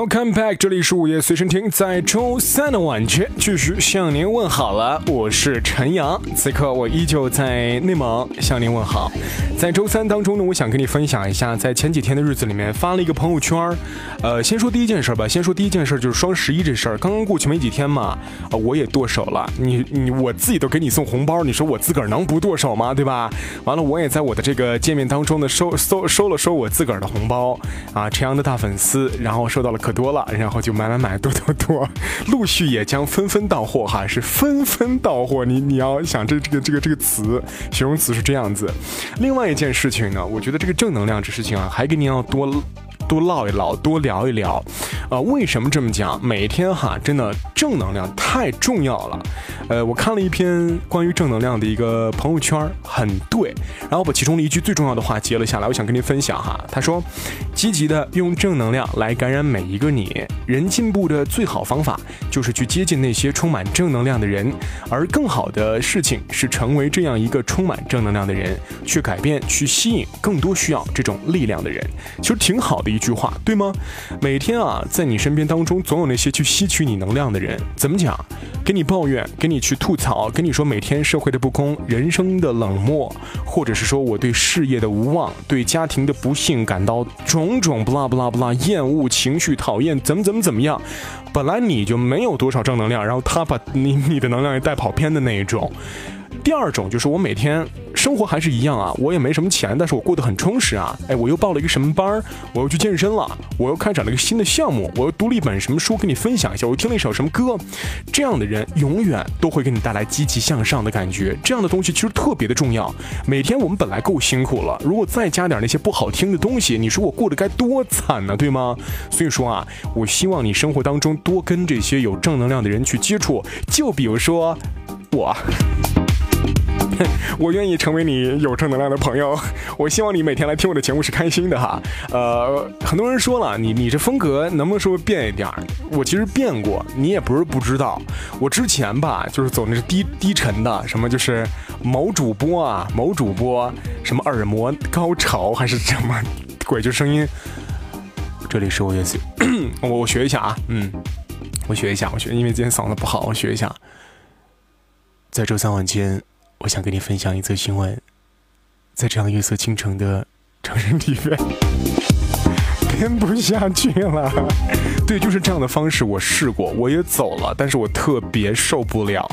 Welcome back，这里是午夜随身听，在周三的晚间继续向您问好了，我是陈阳，此刻我依旧在内蒙向您问好。在周三当中呢，我想跟你分享一下，在前几天的日子里面发了一个朋友圈呃，先说第一件事吧，先说第一件事就是双十一这事儿，刚刚过去没几天嘛，啊，我也剁手了，你你我自己都给你送红包，你说我自个儿能不剁手吗？对吧？完了，我也在我的这个界面当中呢收收收了收我自个儿的红包啊，陈阳的大粉丝，然后收到了可多了，然后就买买买，多多多，陆续也将纷纷到货哈，是纷纷到货，你你要想这这个这个这个词形容词是这样子，另外。一件事情呢，我觉得这个正能量这事情啊，还跟您要多。多唠一唠，多聊一聊，啊，为什么这么讲？每天哈，真的正能量太重要了。呃，我看了一篇关于正能量的一个朋友圈，很对。然后把其中的一句最重要的话截了下来，我想跟您分享哈。他说：“积极的用正能量来感染每一个你。人进步的最好方法就是去接近那些充满正能量的人，而更好的事情是成为这样一个充满正能量的人，去改变，去吸引更多需要这种力量的人。其实挺好的一。”句话对吗？每天啊，在在你身边当中，总有那些去吸取你能量的人。怎么讲？给你抱怨，给你去吐槽，跟你说每天社会的不公，人生的冷漠，或者是说我对事业的无望，对家庭的不幸感到种种不拉不拉不拉厌恶情绪，讨厌怎么怎么怎么样。本来你就没有多少正能量，然后他把你你的能量也带跑偏的那一种。第二种就是我每天生活还是一样啊，我也没什么钱，但是我过得很充实啊。哎，我又报了一个什么班儿我又去健身了，我又开展了一个新的项目，我又读了一本什么书跟你分享一下，我又听了一首什么歌。这样的人永远都会给你带来积极向上的感觉。这样的东西其实特别的重要。每天我们本来够辛苦了，如果再加点那些不好听的东西，你说我过得该多惨呢？对吗？所以说啊，我希望你生活当中多跟这些有正能量的人去接触。就比如说我。我愿意成为你有正能量的朋友。我希望你每天来听我的节目是开心的哈。呃，很多人说了，你你这风格能不能说变一点？我其实变过，你也不是不知道。我之前吧，就是走那是低低沉的，什么就是某主播啊，某主播什么耳膜高潮还是什么鬼，就声音。这里是我也我我学一下啊，嗯，我学一下，我学，因为今天嗓子不好，我学一下。在周三晚间。我想跟你分享一则新闻，在这样月色倾城的城市里面，编不下去了。对，就是这样的方式，我试过，我也走了，但是我特别受不了。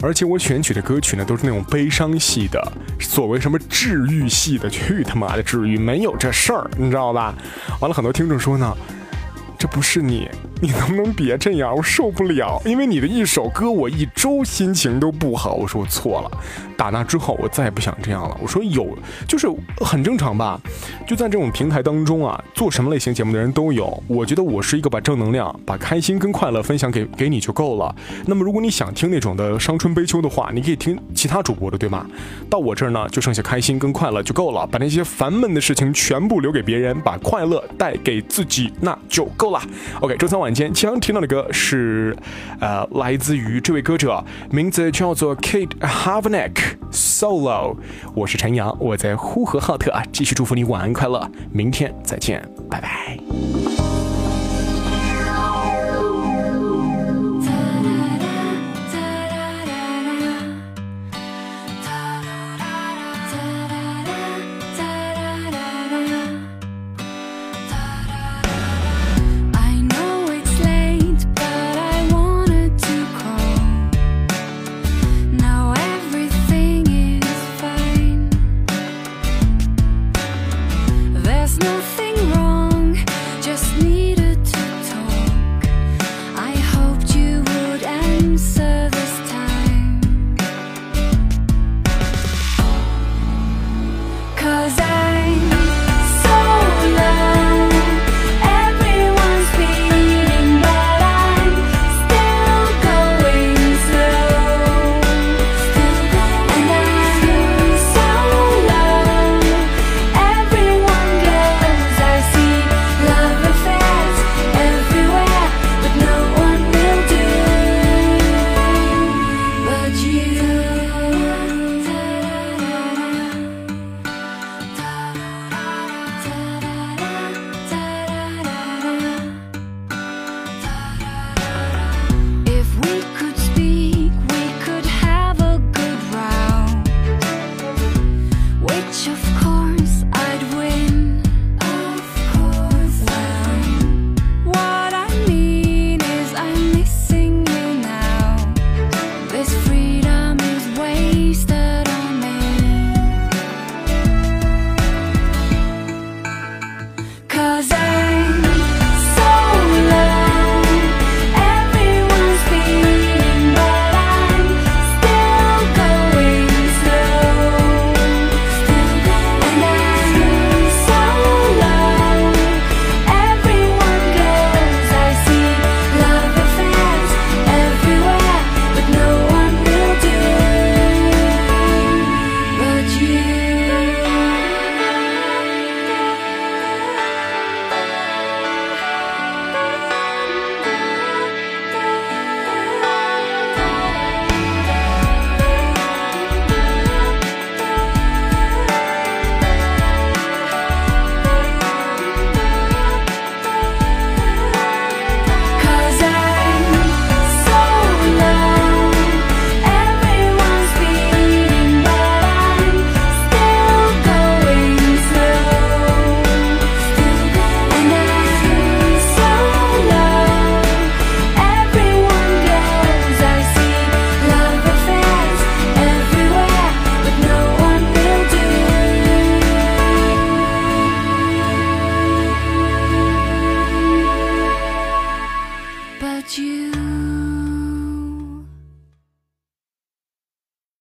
而且我选取的歌曲呢，都是那种悲伤系的，所谓什么治愈系的，去他妈的治愈，没有这事儿，你知道吧？完了，很多听众说呢。这不是你，你能不能别这样？我受不了，因为你的一首歌，我一周心情都不好。我说我错了，打那之后我再也不想这样了。我说有，就是很正常吧？就在这种平台当中啊，做什么类型节目的人都有。我觉得我是一个把正能量、把开心跟快乐分享给给你就够了。那么如果你想听那种的伤春悲秋的话，你可以听其他主播的，对吗？到我这儿呢，就剩下开心跟快乐就够了。把那些烦闷的事情全部留给别人，把快乐带给自己，那就够了。OK，周三晚间将听到的歌是，呃，来自于这位歌者，名字叫做 Kate Havneck，Solo。我是陈阳，我在呼和浩特啊，继续祝福你晚安快乐，明天再见，拜拜。